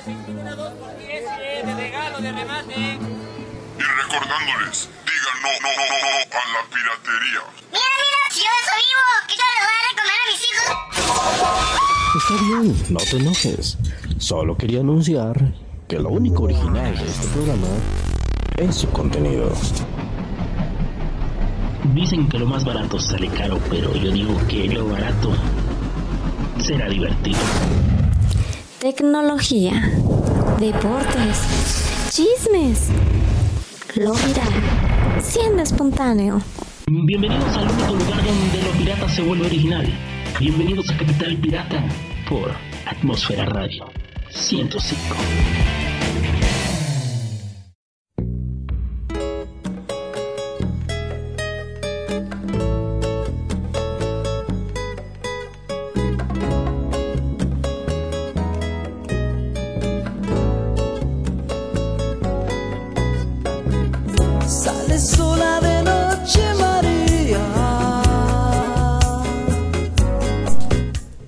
Y recordándoles, digan no, no, no, no a la piratería. Mira, mira, si yo eso vivo, que yo le voy a recomendar a mis hijos. Está bien, no te enojes. Solo quería anunciar que lo único original de este programa es su contenido. Dicen que lo más barato sale caro, pero yo digo que lo barato será divertido. Tecnología, deportes, chismes, lo viral, siendo espontáneo. Bienvenidos al único lugar donde lo pirata se vuelve original. Bienvenidos a Capital Pirata por Atmósfera Radio 105.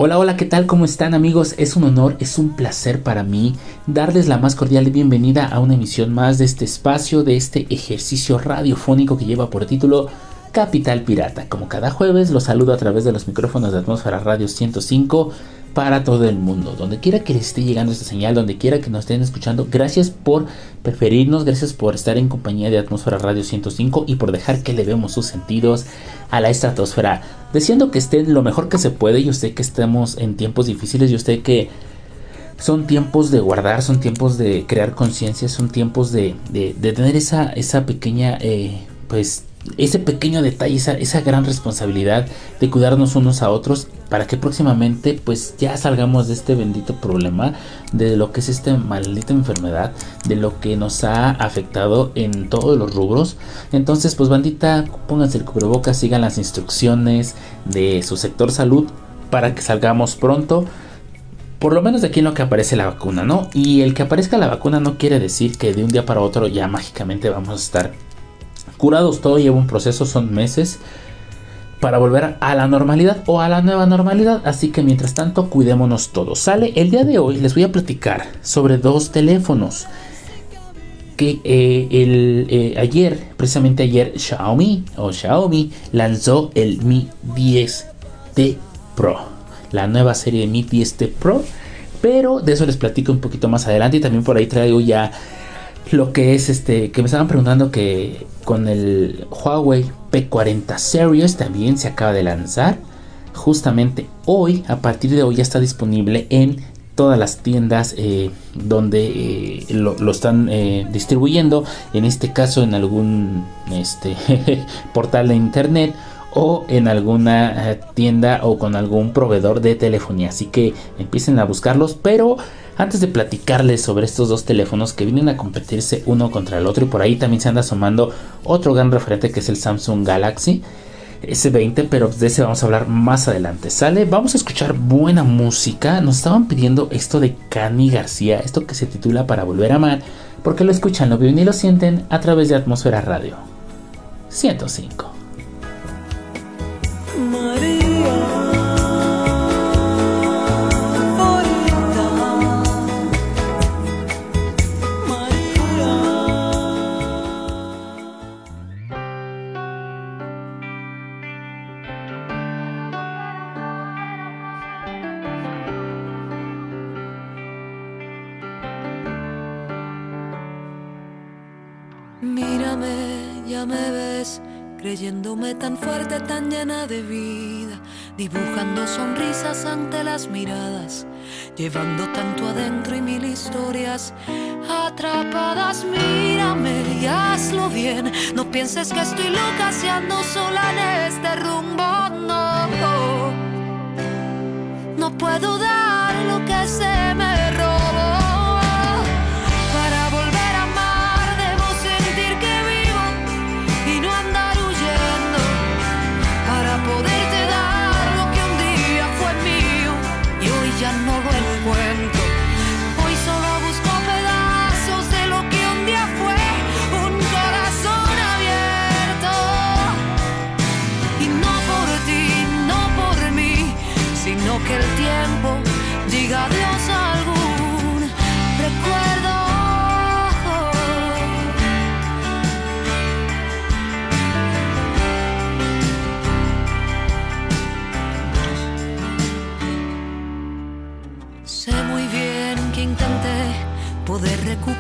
Hola, hola, ¿qué tal? ¿Cómo están amigos? Es un honor, es un placer para mí darles la más cordial bienvenida a una emisión más de este espacio, de este ejercicio radiofónico que lleva por título Capital Pirata. Como cada jueves, los saludo a través de los micrófonos de Atmósfera Radio 105 para todo el mundo. Donde quiera que les esté llegando esta señal, donde quiera que nos estén escuchando, gracias por preferirnos, gracias por estar en compañía de Atmósfera Radio 105 y por dejar que le vemos sus sentidos a la estratosfera. Deseando que estén lo mejor que se puede. Yo sé que estamos en tiempos difíciles, yo sé que son tiempos de guardar, son tiempos de crear conciencia, son tiempos de, de- tener esa, esa pequeña, eh, pues, ese pequeño detalle, esa, esa gran responsabilidad de cuidarnos unos a otros para que próximamente, pues, ya salgamos de este bendito problema, de lo que es esta maldita enfermedad, de lo que nos ha afectado en todos los rubros. Entonces, pues, bandita, pónganse el cubrebocas, sigan las instrucciones de su sector salud para que salgamos pronto por lo menos de aquí en lo que aparece la vacuna, ¿no? Y el que aparezca la vacuna no quiere decir que de un día para otro ya mágicamente vamos a estar curados. Todo lleva un proceso, son meses para volver a la normalidad o a la nueva normalidad. Así que mientras tanto, cuidémonos todos. Sale el día de hoy, les voy a platicar sobre dos teléfonos. Que eh, el, eh, ayer, precisamente ayer, Xiaomi o Xiaomi lanzó el Mi 10T Pro la nueva serie de Mi 10T Pro. Pero de eso les platico un poquito más adelante. Y también por ahí traigo ya lo que es este. Que me estaban preguntando que con el Huawei P40 Series también se acaba de lanzar. Justamente hoy, a partir de hoy, ya está disponible en todas las tiendas eh, donde eh, lo, están eh, distribuyendo. En este caso, en algún este, portal de internet o en alguna tienda o con algún proveedor de telefonía. Así que empiecen a buscarlos. Pero antes de platicarles sobre estos dos teléfonos que vienen a competirse uno contra el otro, y por ahí también se anda asomando otro gran referente que es el Samsung Galaxy. S20, pero de ese vamos a hablar más adelante. Sale, vamos a escuchar buena música. Nos estaban pidiendo esto de Cani García, esto que se titula Para Volver a Amar, porque lo escuchan, lo viven y lo sienten a través de Atmósfera Radio 105. De vida, dibujando sonrisas ante las miradas, llevando tanto adentro y mil historias atrapadas. Mírame y hazlo bien, no pienses que estoy loca si ando sola en este rumbo, no. No puedo dar lo que se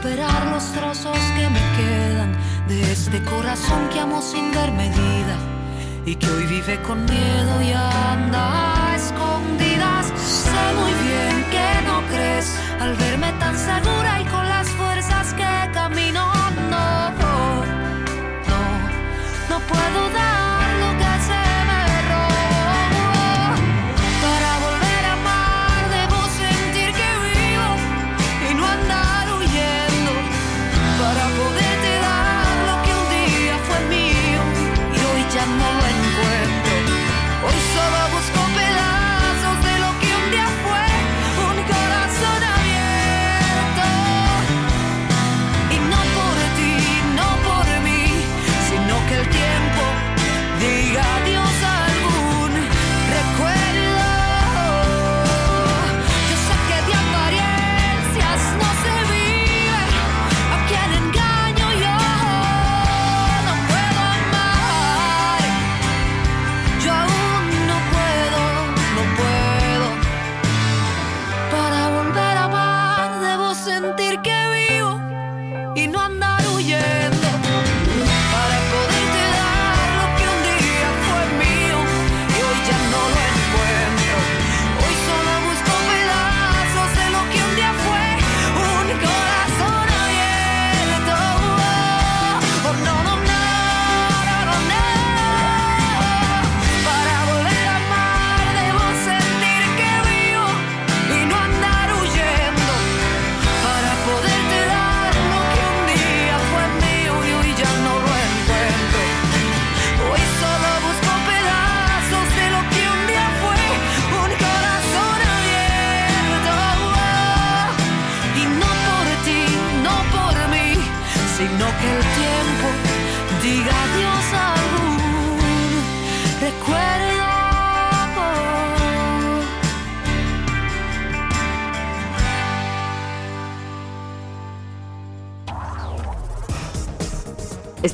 recuperar los trozos que me quedan de este corazón que amo sin ver medida y que hoy vive con miedo y anda a escondidas. Sé muy bien que no crees al verme tan segura y con las fuerzas que camino. No, no, no puedo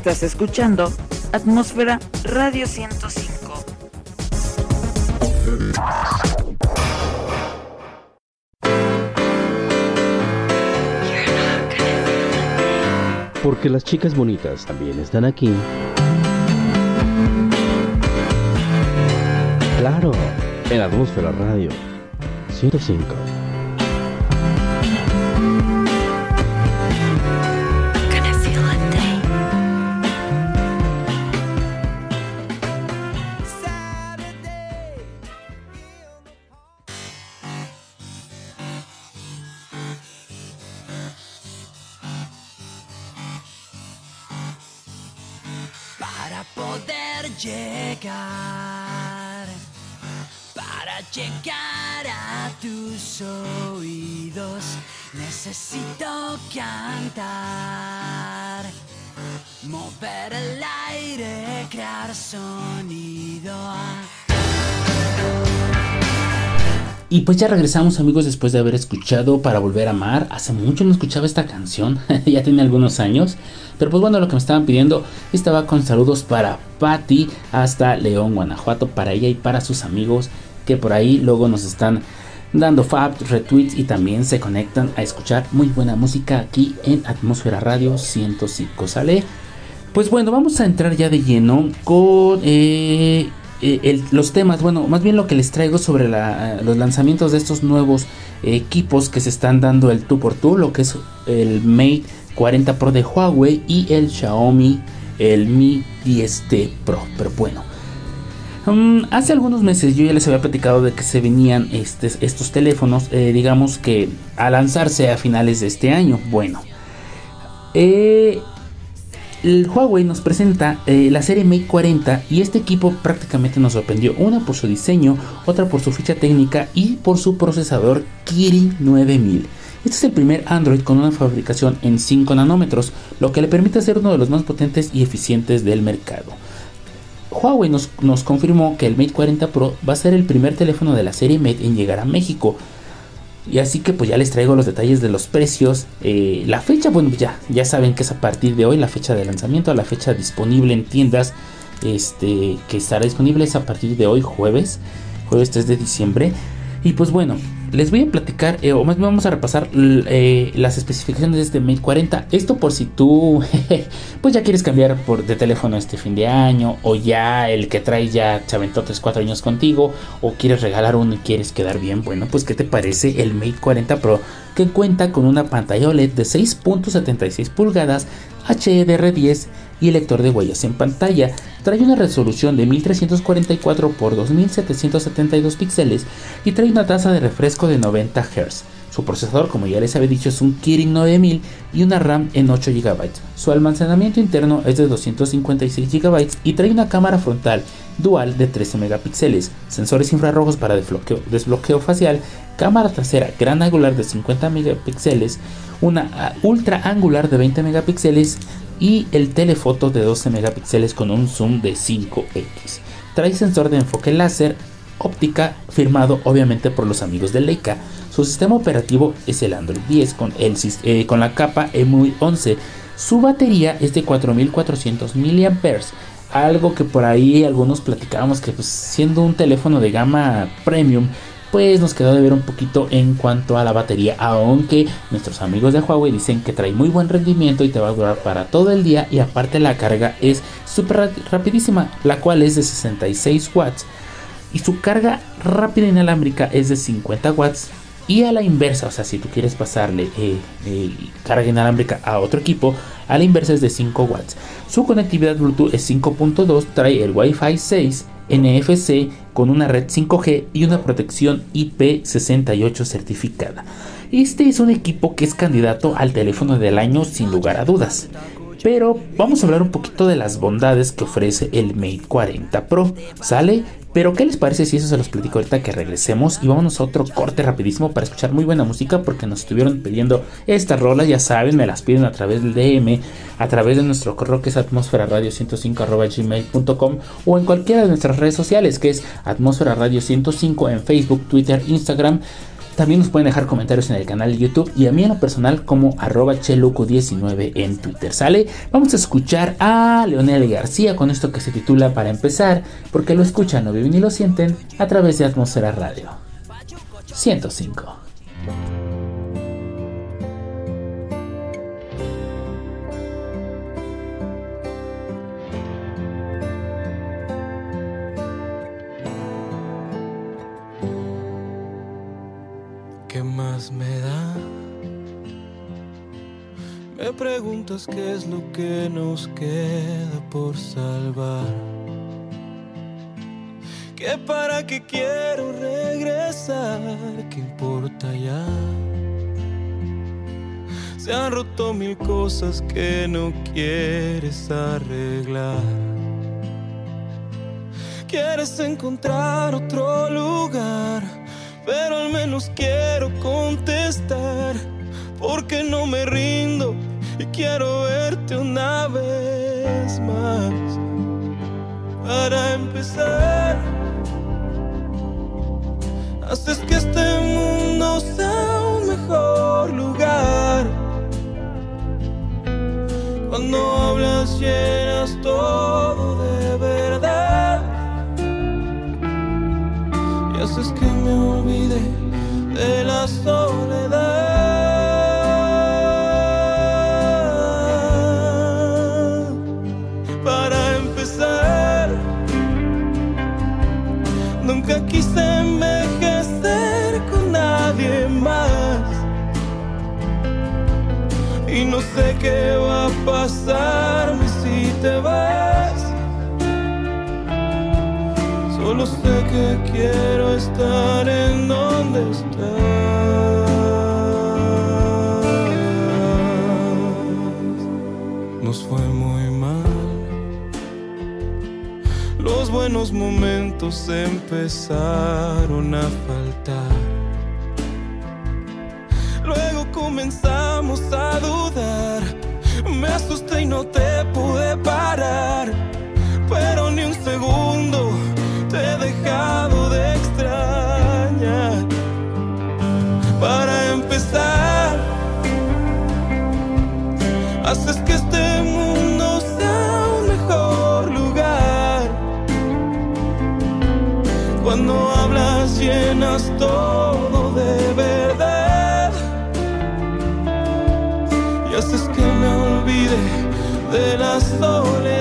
Estás escuchando Atmósfera Radio 105. Porque las chicas bonitas también están aquí. Claro, en Atmósfera Radio 105. Mover el aire, crear sonido. Y pues ya regresamos amigos después de haber escuchado Para Volver a Amar. Hace mucho no escuchaba esta canción, ya tiene algunos años. Pero pues bueno, lo que me estaban pidiendo estaba con saludos para Patty hasta León, Guanajuato, para ella y para sus amigos que por ahí luego nos están dando fab, retweets y también se conectan a escuchar muy buena música aquí en Atmósfera Radio 105. ¿Sale? Pues bueno, vamos a entrar ya de lleno con eh, eh, los temas, bueno, más bien lo que les traigo sobre la- los lanzamientos de estos nuevos eh, equipos que se están dando el 2x2, lo que es el Mate 40 Pro de Huawei y el Xiaomi, el Mi 10T Pro. Pero bueno, Mm, hace algunos meses yo ya les había platicado de que se venían estos teléfonos, eh, digamos que a lanzarse a finales de este año. Bueno, eh, el Huawei nos presenta eh, la serie Mate 40 y este equipo prácticamente nos sorprendió. Una por su diseño, otra por su ficha técnica y por su procesador Kirin 9000. Este es el primer Android con una fabricación en 5 nanómetros, lo que le permite ser uno de los más potentes y eficientes del mercado. Huawei nos, nos confirmó que el Mate 40 Pro va a ser el primer teléfono de la serie Mate en llegar a México. Y así que pues ya les traigo los detalles de los precios. Eh, la fecha, bueno, ya, ya saben que es a partir de hoy la fecha de lanzamiento, la fecha disponible en tiendas. Este, que estará disponible es a partir de hoy, jueves, jueves 3 de diciembre. Y pues bueno, les voy a platicar, eh, o más bien vamos a repasar eh, las especificaciones de este Mate 40. Esto por si tú, pues ya quieres cambiar por, de teléfono este fin de año, o ya el que trae ya se aventó 3, 4 años contigo, o quieres regalar uno y quieres quedar bien. Bueno, pues ¿qué te parece el Mate 40 Pro? Que cuenta con una pantalla OLED de 6.76 pulgadas, HDR10 y lector de huellas en pantalla. Trae una resolución de 1344 x 2772 píxeles y trae una tasa de refresco de 90 Hz. Su procesador, como ya les había dicho, es un Kirin 9000 y una RAM en 8 GB. Su almacenamiento interno es de 256 GB y trae una cámara frontal dual de 13 megapíxeles, sensores infrarrojos para desbloqueo, desbloqueo facial, cámara trasera gran angular de 50 megapíxeles, una ah, ultra angular de 20 megapíxeles y el telefoto de 12 megapíxeles con un zoom de 5x. Trae sensor de enfoque láser óptica firmado obviamente por los amigos de Leica. Su sistema operativo es el Android 10 con, el, eh, con la capa EMUI 11. Su batería es de 4400 mAh. Algo que por ahí algunos platicábamos que pues, siendo un teléfono de gama premium pues nos quedó de ver un poquito en cuanto a la batería, aunque nuestros amigos de Huawei dicen que trae muy buen rendimiento y te va a durar para todo el día y aparte la carga es súper rapidísima, la cual es de 66 watts y su carga rápida inalámbrica es de 50 watts y a la inversa, o sea, si tú quieres pasarle eh, carga inalámbrica a otro equipo, a la inversa es de 5 watts. Su conectividad Bluetooth es 5.2, trae el Wi-Fi 6 NFC con una red 5G y una protección IP68 certificada. Este es un equipo que es candidato al teléfono del año sin lugar a dudas. Pero vamos a hablar un poquito de las bondades que ofrece el Mate 40 Pro. ¿Sale? Pero ¿qué les parece si eso se los platico ahorita que regresemos? Y vámonos a otro corte rapidísimo para escuchar muy buena música porque nos estuvieron pidiendo estas rolas, ya saben, me las piden a través del DM, a través de nuestro correo que es atmósfera radio 105 gmail.com o en cualquiera de nuestras redes sociales que es atmósfera radio 105 en Facebook, Twitter, Instagram. También nos pueden dejar comentarios en el canal de YouTube y a mí en lo personal como arroba cheluco19 en Twitter. ¿Sale? Vamos a escuchar a Leonel García con esto que se titula Para empezar, porque lo escuchan, lo viven y lo sienten a través de Atmósfera Radio 105. Me da. Me preguntas qué es lo que nos queda por salvar. Que para qué quiero regresar, ¿qué importa ya? Se han roto mil cosas que no quieres arreglar. Quieres encontrar otro lugar pero al menos quiero contestar, porque no me rindo y quiero verte una vez más. Para empezar, haces que este mundo sea un mejor lugar. Cuando hablas llenas todo de me olvide de la soledad. Para empezar, nunca quise envejecer con nadie más. Y no sé qué va a pasarme si te vas. Que quiero estar en donde estás. Nos fue muy mal. Los buenos momentos empezaron a faltar. Luego comenzamos a dudar. Me asusté y no te pude parar. Pero ni un segundo de la soledad.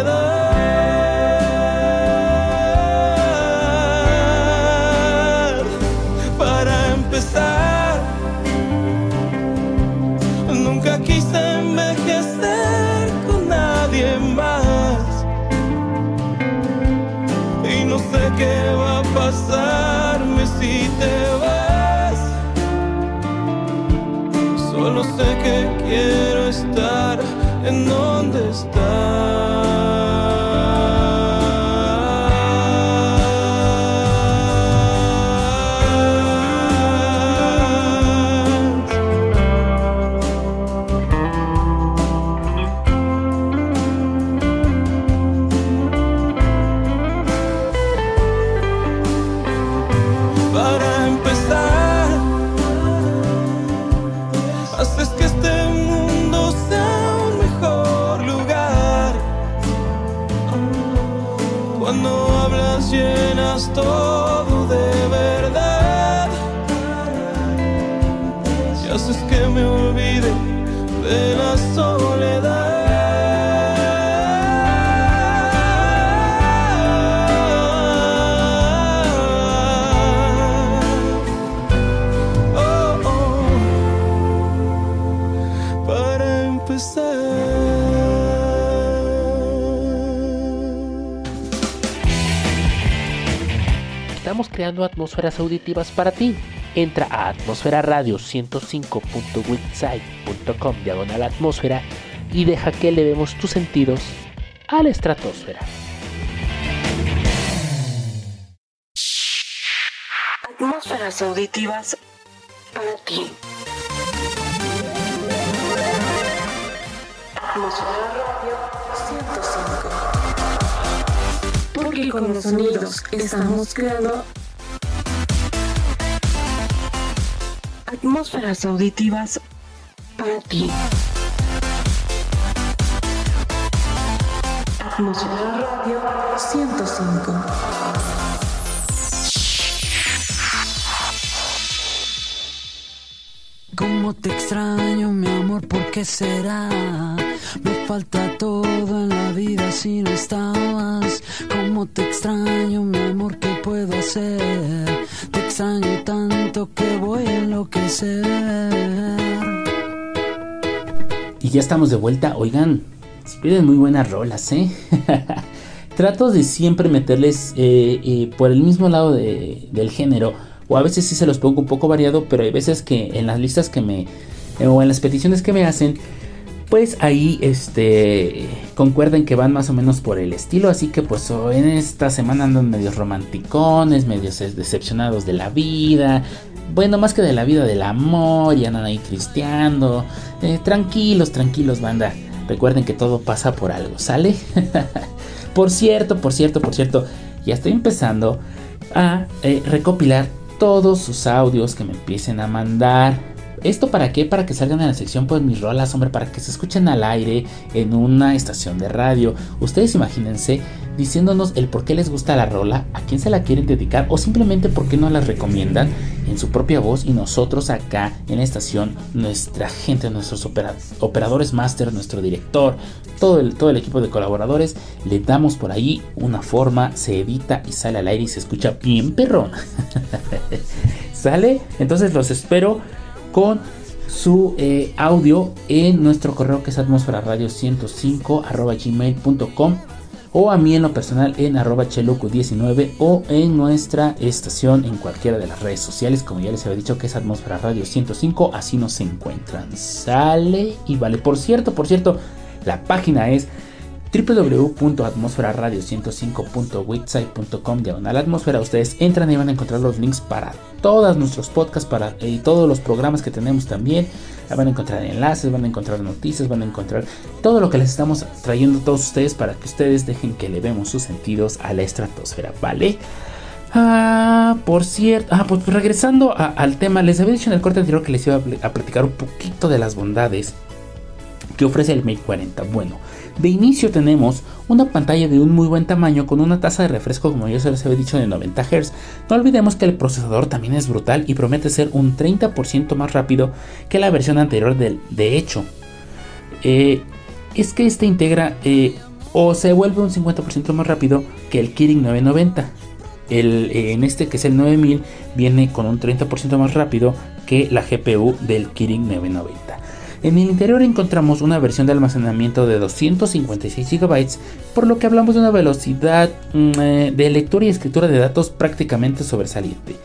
Atmósferas auditivas para ti. Entra a atmosferaradio105.witsite.com diagonal atmósfera y deja que elevemos tus sentidos a la estratosfera. Atmósferas auditivas para ti. Atmósfera Radio 105. Porque con los sonidos estamos creando atmósferas auditivas para ti. Atmósfera Radio 105. Cómo te extraño, mi amor, ¿por qué será? Me falta todo en la vida si no estabas. Cómo te extraño, mi amor, ¿qué puedo hacer? Tanto que voy a enloquecer. Y ya estamos de vuelta. Oigan, se piden muy buenas rolas, ¿eh? Trato de siempre meterles eh, eh, por el mismo lado de- del género. O a veces sí se los pongo un poco variado, pero hay veces que en las listas que me... eh, o en las peticiones que me hacen, pues ahí este concuerden que van más o menos por el estilo. Así que pues oh, en esta semana andan medios romanticones, medios eh, decepcionados de la vida. Bueno, más que de la vida, del amor, y andan ahí cristiando. Eh, tranquilos, tranquilos, banda. Recuerden que todo pasa por algo, ¿sale? por cierto, por cierto, por cierto, ya estoy empezando a eh, recopilar todos sus audios que me empiecen a mandar. ¿Esto para qué? Para que salgan en la sección pues mis rolas, hombre, para que se escuchen al aire en una estación de radio. Ustedes imagínense diciéndonos el por qué les gusta la rola, a quién se la quieren dedicar o simplemente por qué no la recomiendan en su propia voz y nosotros acá en la estación, nuestra gente, nuestros opera- operadores máster, nuestro director, todo el, todo el equipo de colaboradores, le damos por ahí una forma, se edita y sale al aire y se escucha bien perrón. ¿Sale? Entonces los espero con su eh, audio en nuestro correo que es atmosferaradio 105 arroba gmail.com o a mí en lo personal en arroba cheloco19 o en nuestra estación en cualquiera de las redes sociales. Como ya les había dicho que es atmósfera radio 105 así nos encuentran. Sale y vale. Por cierto por cierto la página es www.atmosferaradio105.website.com diagonal atmósfera. Ustedes entran y van a encontrar los links para todos nuestros podcasts para eh, todos los programas que tenemos también. Van a encontrar enlaces van a encontrar noticias van a encontrar todo lo que les estamos trayendo a todos ustedes para que ustedes dejen que le vemos sus sentidos a la estratosfera vale Ah, por cierto, ah, pues regresando al tema, les había dicho en el corte anterior que les iba a, pl- platicar un poquito de las bondades que ofrece el Mate 40. Bueno, De inicio tenemos una pantalla de un muy buen tamaño con una tasa de refresco como ya se les había dicho de 90 Hz. No olvidemos que el procesador también es brutal y promete ser un 30% más rápido que la versión anterior del, de hecho. Eh, es que este integra eh, o se vuelve un 50% más rápido que el Kirin 990. El, eh, en este que es el 9000 viene con un 30% más rápido que la GPU del Kirin 990. En el interior encontramos una versión de almacenamiento de 256 GB, por lo que hablamos de una velocidad mm, eh, de lectura y escritura de datos prácticamente sobresaliente.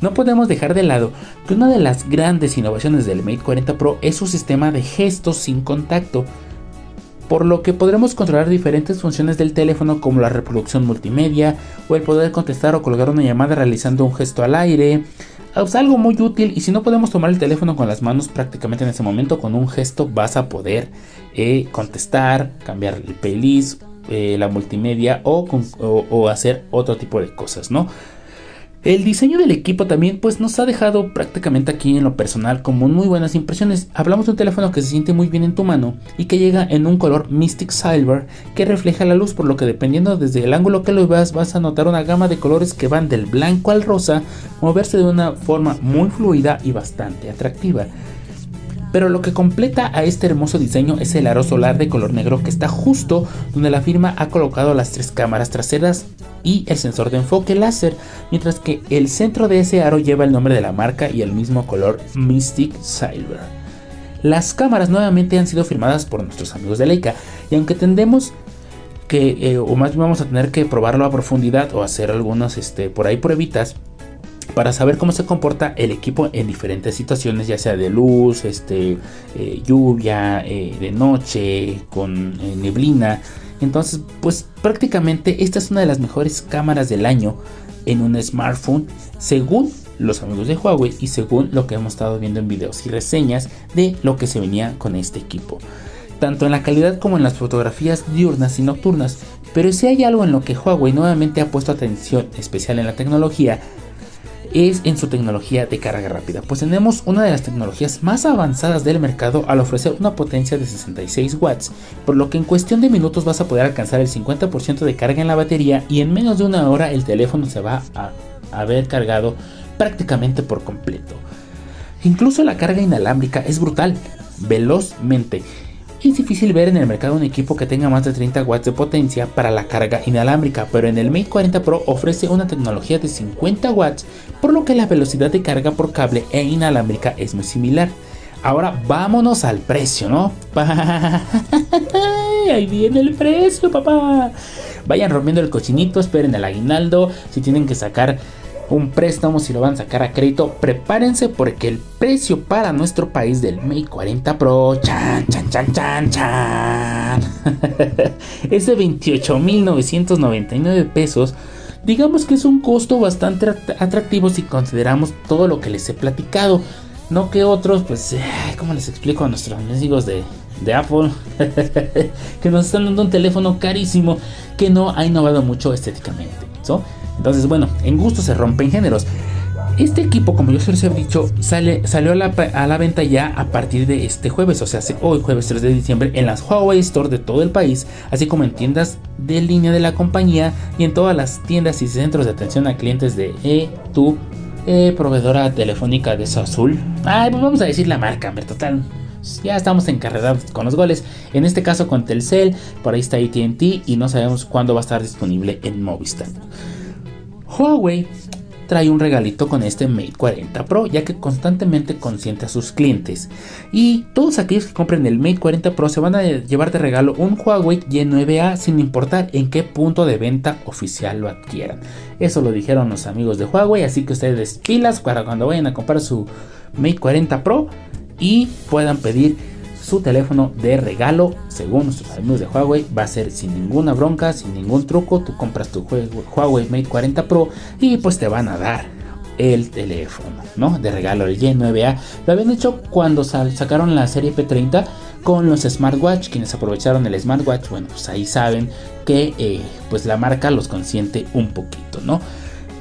No podemos dejar de lado que una de las grandes innovaciones del Mate 40 Pro es su sistema de gestos sin contacto, por lo que podremos controlar diferentes funciones del teléfono como la reproducción multimedia o el poder contestar o colgar una llamada realizando un gesto al aire, algo muy útil y si no podemos tomar el teléfono con las manos prácticamente en ese momento con un gesto vas a poder eh, contestar, cambiar el playlist, eh, la multimedia o, o, hacer otro tipo de cosas, ¿no? El diseño del equipo también pues nos ha dejado prácticamente aquí en lo personal como muy buenas impresiones. Hablamos de un teléfono que se siente muy bien en tu mano y que llega en un color Mystic Silver que refleja la luz por lo que dependiendo desde el ángulo que lo veas vas a notar una gama de colores que van del blanco al rosa moverse de una forma muy fluida y bastante atractiva. Pero lo que completa a este hermoso diseño es el aro solar de color negro que está justo donde la firma ha colocado las tres cámaras traseras y el sensor de enfoque láser, mientras que el centro de ese aro lleva el nombre de la marca y el mismo color Mystic Silver. Las cámaras nuevamente han sido firmadas por nuestros amigos de Leica y aunque tendemos que, eh, o más bien vamos a tener que probarlo a profundidad o hacer algunas este, por ahí pruebitas, para saber cómo se comporta el equipo en diferentes situaciones, ya sea de luz, este, eh, lluvia, eh, de noche, con eh, neblina. Entonces, pues prácticamente esta es una de las mejores cámaras del año en un smartphone, según los amigos de Huawei y según lo que hemos estado viendo en videos y reseñas de lo que se venía con este equipo. Tanto en la calidad como en las fotografías diurnas y nocturnas. Pero si hay algo en lo que Huawei nuevamente ha puesto atención especial en la tecnología, es en su tecnología de carga rápida, pues tenemos una de las tecnologías más avanzadas del mercado al ofrecer una potencia de 66 watts, por lo que en cuestión de minutos vas a poder alcanzar el 50% de carga en la batería y en menos de una hora el teléfono se va a haber cargado prácticamente por completo. Incluso la carga inalámbrica es brutal, velozmente es difícil ver en el mercado un equipo que tenga más de 30 watts de potencia para la carga inalámbrica, pero en el Mate 40 Pro ofrece una tecnología de 50 watts, por lo que la velocidad de carga por cable e inalámbrica es muy similar. Ahora vámonos al precio, ¿no? Ahí viene el precio, papá. Vayan rompiendo el cochinito, esperen el aguinaldo. Si tienen que sacar un préstamo, si lo van a sacar a crédito, prepárense porque el precio para nuestro país del Mate 40 Pro, chan, chan, chan, chan, chan, es de 28.999 pesos. Digamos que es un costo bastante atractivo si consideramos todo lo que les he platicado. No que otros, pues, ¿cómo les explico a nuestros amigos de, de Apple? que nos están dando un teléfono carísimo que no ha innovado mucho estéticamente. Entonces, bueno, en gusto se rompen géneros. Este equipo, como yo se he dicho, sale, salió a la, venta ya a partir de este jueves, o sea, hoy jueves 3 de diciembre, en las Huawei Store de todo el país, así como en tiendas de línea de la compañía y en todas las tiendas y centros de atención a clientes de e tu eh, proveedora telefónica de Azul. Ay, pues vamos a decir la marca, total. Ya estamos encarregados con los goles. En este caso con Telcel, por ahí está ATT y no sabemos cuándo va a estar disponible en Movistar. Huawei trae un regalito con este Mate 40 Pro, ya que constantemente consiente a sus clientes. Y todos aquellos que compren el Mate 40 Pro se van a llevar de regalo un Huawei Y9A sin importar en qué punto de venta oficial lo adquieran. Eso lo dijeron los amigos de Huawei, así que ustedes pilas para cuando vayan a comprar su Mate 40 Pro y puedan pedir su teléfono de regalo, según nuestros amigos de Huawei, va a ser sin ninguna bronca, sin ningún truco. Tú compras tu Huawei Mate 40 Pro y pues te van a dar el teléfono, ¿no? De regalo el Y9A. Lo habían hecho cuando sacaron la serie P30 con los smartwatch, quienes aprovecharon el smartwatch, bueno, pues ahí saben que eh, pues la marca los consiente un poquito, ¿no?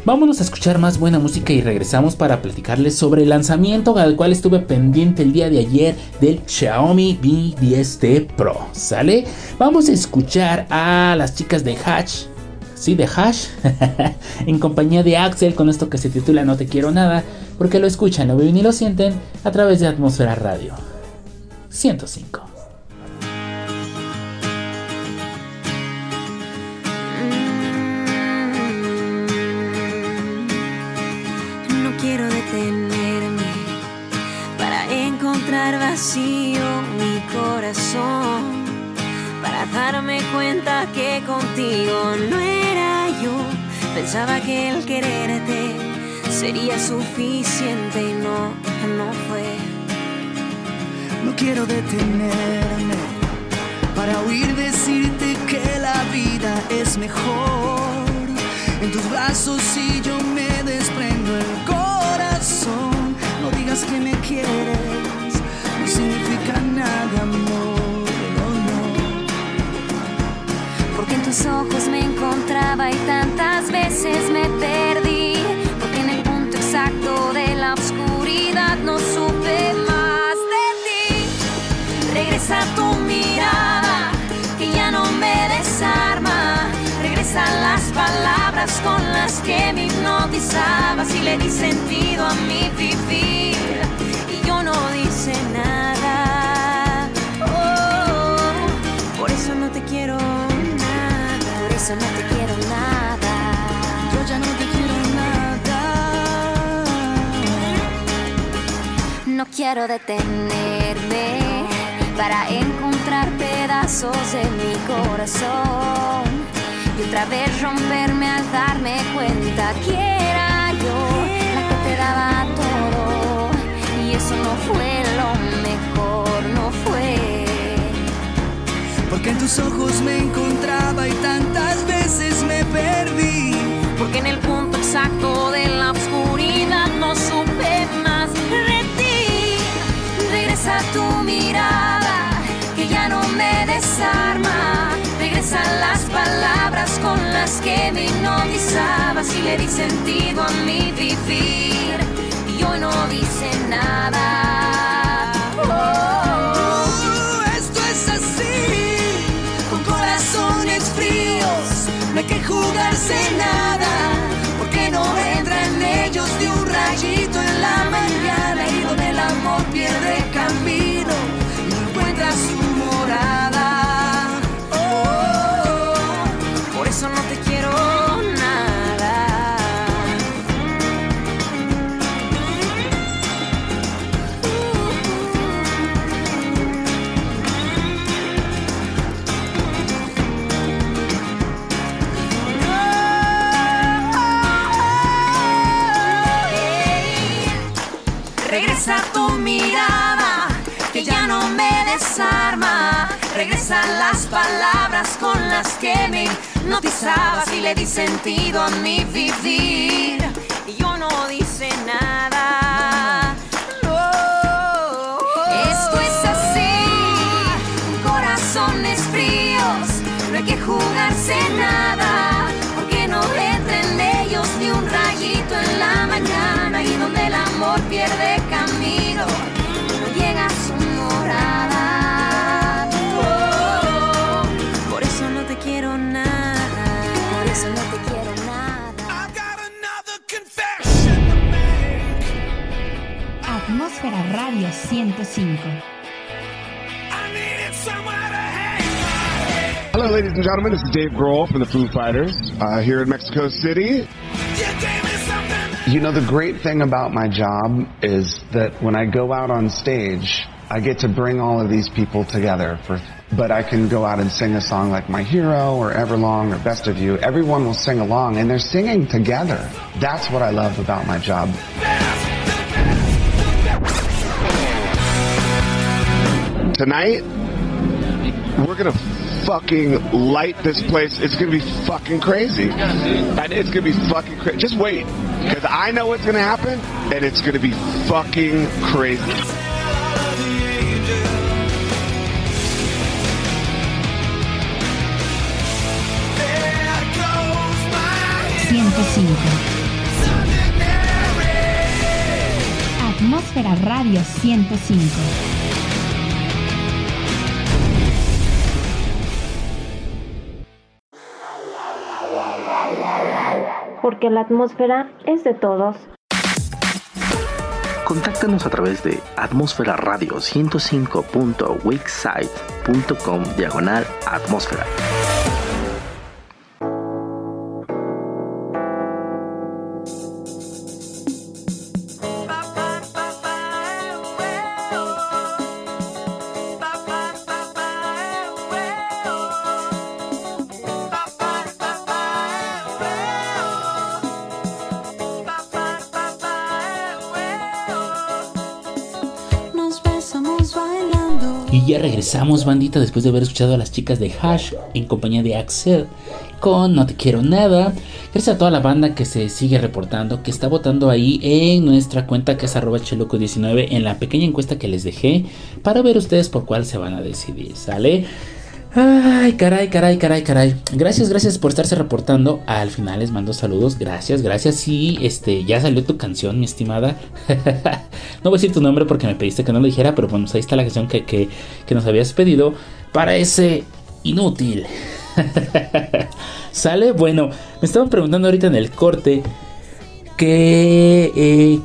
Vámonos a escuchar más buena música y regresamos para platicarles sobre el lanzamiento al cual estuve pendiente el día de ayer del Xiaomi Mi 10T Pro. ¿Sale? Vamos a escuchar a las chicas de Hatch sí, de Hash, en compañía de Axel con esto que se titula No te quiero nada, porque lo escuchan, lo ven y lo sienten a través de Atmósfera Radio 105. Vacío mi corazón para darme cuenta que contigo no era yo. Pensaba que el quererte sería suficiente y no, no fue. No quiero detenerme para oír decirte que la vida es mejor. En tus brazos si yo me desprendo el corazón. No digas que me quieres, significa nada, amor. Porque en tus ojos me encontraba y tantas veces me perdí. Porque en el punto exacto de la oscuridad no supe más de ti. Regresa tu mirada, que ya no me desarma. Regresan las palabras con las que me hipnotizabas y le di sentido a mi vivir. Nada. Oh, por eso no te quiero por eso no te quiero nada. Yo ya no te quiero nada. No quiero detenerme para encontrar pedazos de mi corazón y otra vez romperme al darme cuenta que eso no fue lo mejor, no fue porque en tus ojos me encontraba y tantas veces me perdí. Porque en el punto exacto de la oscuridad no supe más de ti. Regresa tu mirada, que ya no me desarma. Regresan las palabras con las que me hipnotizabas y le di sentido a mi vivir. Y hoy no dice nada. Oh, esto es así corazones fríos, no hay que jugarse nada, Regresan las palabras con las que me hipnotizabas y le di sentido a mi vivir. Y yo no dice nada. Esto es así, corazones fríos, no hay que jugarse nada. 105. Hello, ladies and gentlemen. This is Dave Grohl from the Foo Fighters uh, here in Mexico City. You know, the great thing about my job is that when I go out on stage, I get to bring all of these people together for but I can go out and sing a song like My Hero or Everlong or Best of You. Everyone will sing along and they're singing together. That's what I love about my job. tonight, we're going to fucking light this place. It's going to be fucking crazy. And it's going to be fucking crazy. Just wait, because I know what's going to happen, and it's going to be fucking crazy. Atmósfera Radio 105. Porque la atmósfera es de todos. Contáctanos a través de atmósfera radio 105.wixsite.com diagonal atmósfera. Regresamos, bandita, después de haber escuchado a las chicas de Hash en compañía de Axel con No Te Quiero Nada. Gracias a toda la banda que se sigue reportando, que está votando ahí en nuestra cuenta que es arroba cheloco19 en la pequeña encuesta que les dejé para ver ustedes por cuál se van a decidir, ¿sale? Ay, caray, caray, caray, caray. Gracias, gracias por estarse reportando. Al final les mando saludos. Gracias, gracias. Sí, este, ya salió tu canción, mi estimada. no voy a decir tu nombre porque me pediste que no lo dijera, pero bueno, pues ahí está la canción que, que, que nos habías pedido para ese inútil. ¿Sale? Bueno, me estaban preguntando ahorita en el corte que, eh,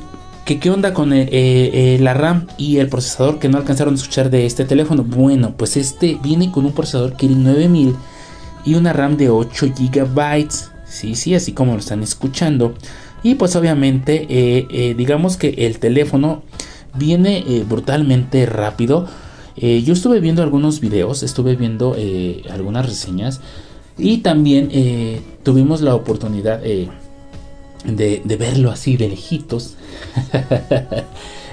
que qué onda con el, eh, eh, la RAM y el procesador que no alcanzaron a escuchar de este teléfono. Bueno, pues este viene con un procesador Kirin 9000 y una RAM de 8 GB. Sí, sí, así como lo están escuchando. Y pues obviamente, eh, digamos que el teléfono viene brutalmente rápido. Yo estuve viendo algunos videos, estuve viendo algunas reseñas y también tuvimos la oportunidad de, de verlo así de lejitos.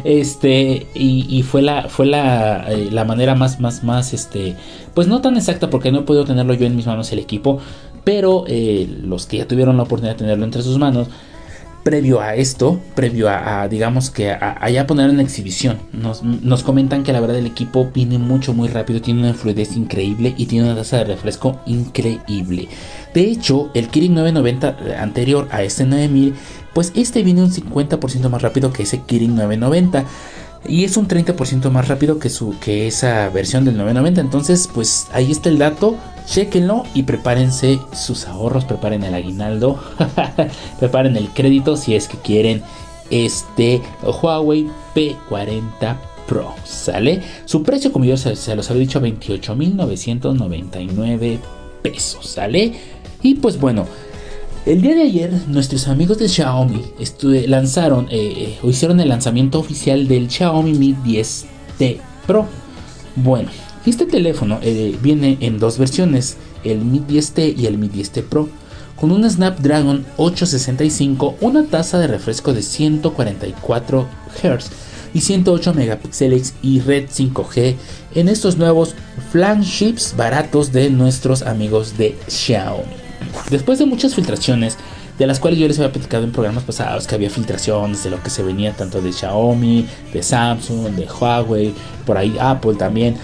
este y, y fue la fue la, eh, la manera más más más este pues no tan exacta porque no he podido tenerlo yo en mis manos el equipo pero eh, los que ya tuvieron la oportunidad de tenerlo entre sus manos previo a esto, previo a, digamos que a, a, ya poner en exhibición, nos, nos, comentan que la verdad el equipo viene mucho muy rápido, tiene una fluidez increíble y tiene una tasa de refresco increíble. De hecho, el Kirin 990 anterior a este 9000, pues este viene un 50% más rápido que ese Kirin 990 y es un 30% más rápido que su que esa versión del 990. Entonces, pues ahí está el dato. Chequenlo y prepárense sus ahorros, preparen el aguinaldo, preparen el crédito si es que quieren este Huawei P40 Pro. ¿Sale? Su precio, como yo se, se los había dicho, 28.999 pesos. ¿Sale? Y pues bueno. El día de ayer, nuestros amigos de Xiaomi lanzaron eh, o hicieron el lanzamiento oficial del Xiaomi Mi 10T Pro. Bueno, este teléfono eh, viene en dos versiones, el Mi 10T y el Mi 10T Pro, con un Snapdragon 865, una tasa de refresco de 144 Hz y 108 megapíxeles y red 5G en estos nuevos flagships baratos de nuestros amigos de Xiaomi. Después de muchas filtraciones, de las cuales yo les había platicado en programas pasados que había filtraciones de lo que se venía tanto de Xiaomi, de Samsung, de Huawei, por ahí Apple también.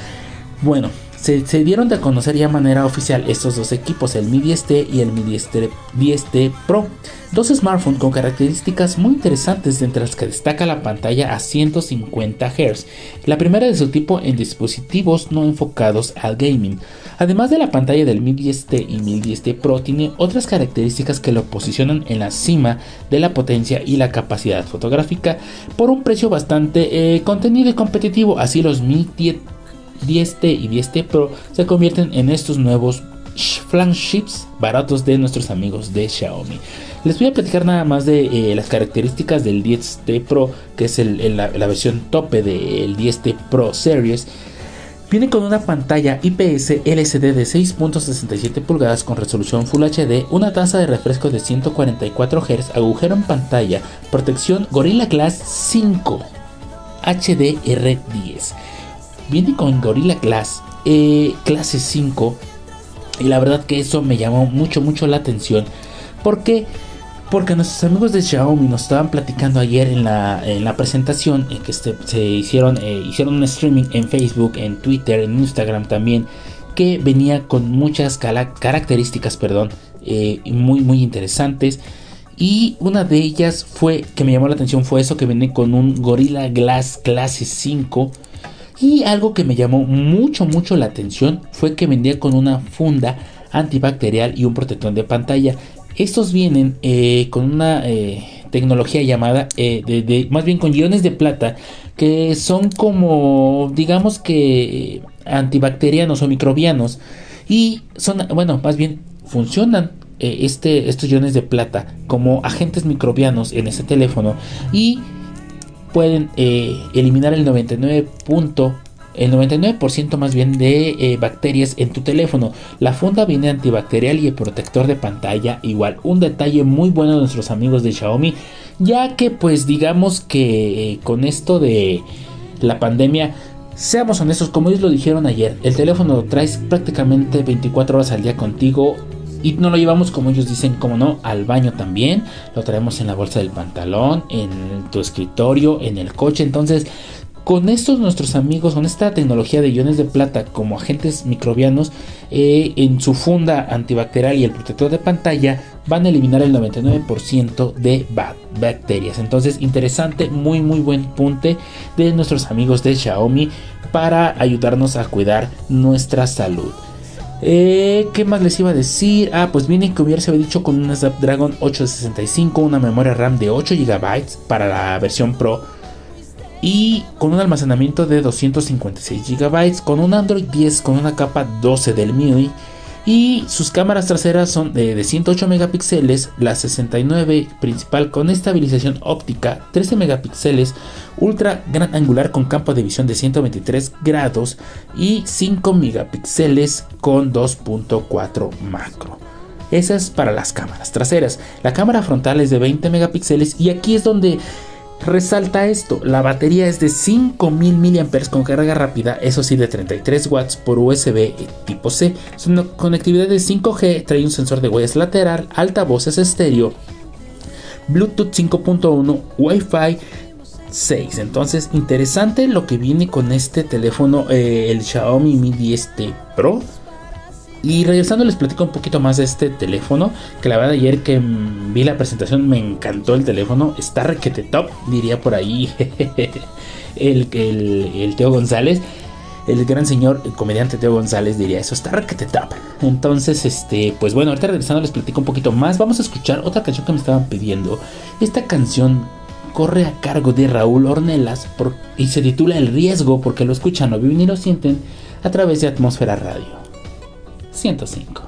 Bueno, se, dieron de conocer ya de manera oficial estos dos equipos, el Mi 10T y el Mi 10T, 10T Pro. Dos smartphones con características muy interesantes, entre las que destaca la pantalla a 150 Hz, la primera de su tipo en dispositivos no enfocados al gaming. Además de la pantalla del Mi 10T y Mi 10T Pro, tiene otras características que lo posicionan en la cima de la potencia y la capacidad fotográfica por un precio bastante eh, contenido y competitivo. Así los Mi 10 10T y 10T Pro se convierten en estos nuevos flagships baratos de nuestros amigos de Xiaomi. Les voy a platicar nada más de eh, las características del 10T Pro, que es la, versión tope del 10T Pro Series. Viene con una pantalla IPS LCD de 6.67 pulgadas con resolución Full HD, una tasa de refresco de 144 Hz, agujero en pantalla, protección Gorilla Glass 5 HDR10 viene con Gorilla Glass eh, clase 5 y la verdad que eso me llamó mucho mucho la atención. Porque porque nuestros amigos de Xiaomi nos estaban platicando ayer en la, en la presentación en que este, se hicieron eh, hicieron un streaming en Facebook en Twitter en Instagram también que venía con muchas características perdón eh, muy muy interesantes. Y una de ellas fue, que me llamó la atención, fue eso que viene con un Gorilla Glass clase 5. Y algo que me llamó mucho, mucho la atención fue que vendía con una funda antibacterial y un protector de pantalla. Estos vienen eh, con una eh, tecnología llamada, eh, de, más bien con iones de plata, que son como, digamos que antibacterianos o microbianos. Y son, bueno, más bien funcionan este, estos iones de plata como agentes microbianos en ese teléfono y pueden eliminar el 99 el 99% más bien de eh, bacterias en tu teléfono. La funda viene antibacterial y el protector de pantalla igual. Un detalle muy bueno de nuestros amigos de Xiaomi, ya que pues digamos que eh, con esto de la pandemia Seamos honestos, como ellos lo dijeron ayer, el teléfono lo traes prácticamente 24 horas al día contigo y no lo llevamos como ellos dicen, como no, al baño también. Lo traemos en la bolsa del pantalón, en tu escritorio, en el coche. Entonces, con estos nuestros amigos, con esta tecnología de iones de plata como agentes microbianos, eh, en su funda antibacterial y el protector de pantalla van a eliminar el 99% de bacterias. Entonces, interesante, muy muy buen punte de nuestros amigos de Xiaomi para ayudarnos a cuidar nuestra salud. Eh, ¿Qué más les iba a decir? Ah, pues viene que hubiese dicho con un Snapdragon 865, una memoria RAM de 8 GB para la versión Pro y con un almacenamiento de 256 GB, con un Android 10 con una capa 12 del MIUI y sus cámaras traseras son de, 108 megapíxeles, la 69 principal con estabilización óptica, 13 megapíxeles, ultra gran angular con campo de visión de 123 grados y 5 megapíxeles con 2.4 macro. Esa es para las cámaras traseras. La cámara frontal es de 20 megapíxeles y aquí es donde Resalta esto, la batería es de 5000 mAh con carga rápida, eso sí de 33 watts por USB tipo C. Una conectividad de 5G, trae un sensor de huellas lateral, altavoces estéreo, Bluetooth 5.1, Wi-Fi 6. Entonces, interesante lo que viene con este teléfono, eh, el Xiaomi Mi 10T Pro. Y regresando les platico un poquito más de este teléfono, que la verdad ayer que vi la presentación me encantó el teléfono, está requete top, diría por ahí el, el, el Teo González. El gran señor el comediante Teo González diría eso, está requete top. Entonces, este, pues bueno, ahorita regresando les platico un poquito más. Vamos a escuchar otra canción que me estaban pidiendo. Esta canción corre a cargo de Raúl Ornelas y se titula El riesgo porque lo escuchan, lo viven y lo sienten a través de Atmósfera Radio. 105.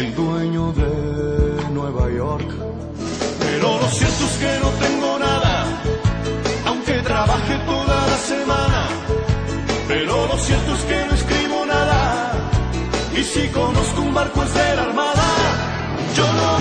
el dueño de Nueva York. Pero lo cierto es que no tengo nada, aunque trabaje toda la semana. Pero lo cierto es que no escribo nada, y si conozco un barco es de la armada. Yo no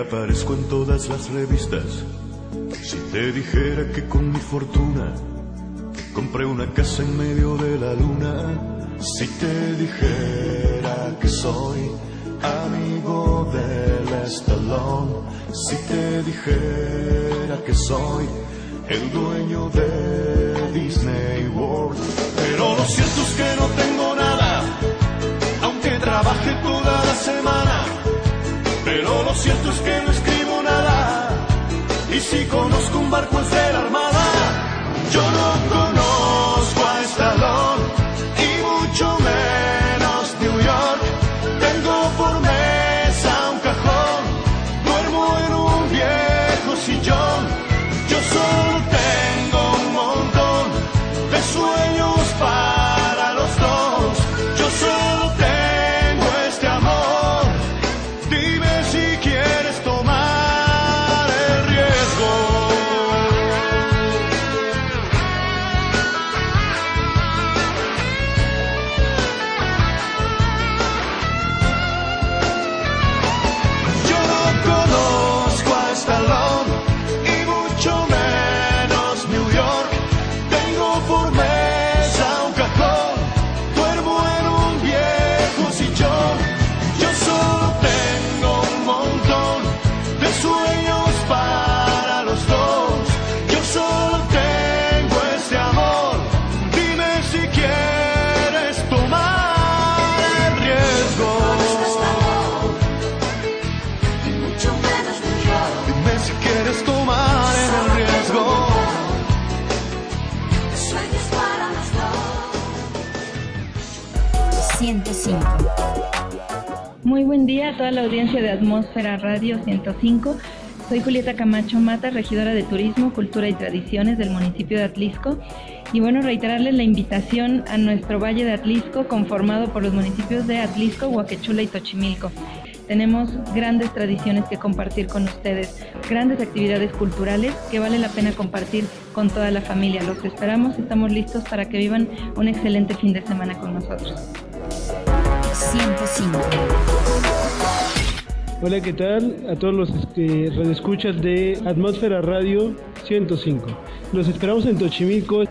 aparezco en todas las revistas, si te dijera que con mi fortuna compré una casa en medio de la luna, si te dijera que soy amigo del estalón, si te dijera que soy el dueño de Disney World, pero lo cierto es que no tengo nada, aunque trabaje toda la semana, si conozco un barco de la armada, yo no toda la audiencia de Atmósfera Radio 105. Soy Julieta Camacho Mata, regidora de Turismo, Cultura y Tradiciones del municipio de Atlisco. Y bueno, reiterarles la invitación a nuestro Valle de Atlisco, conformado por los municipios de Atlisco, Huaquechula y Tochimilco. Tenemos grandes tradiciones que compartir con ustedes, grandes actividades culturales que vale la pena compartir con toda la familia. Los esperamos, estamos listos para que vivan un excelente fin de semana con nosotros. 105. Hola, ¿qué tal? A todos los que radioescuchas de Atmósfera Radio 105. Los esperamos en Tochimilco.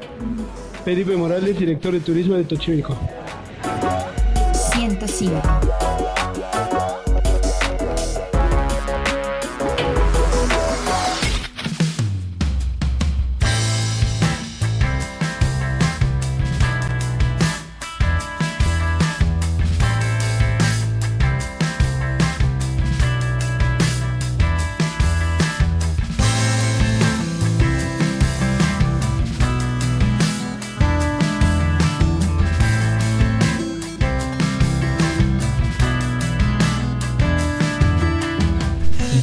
Felipe Morales, director de turismo de Tochimilco. 105.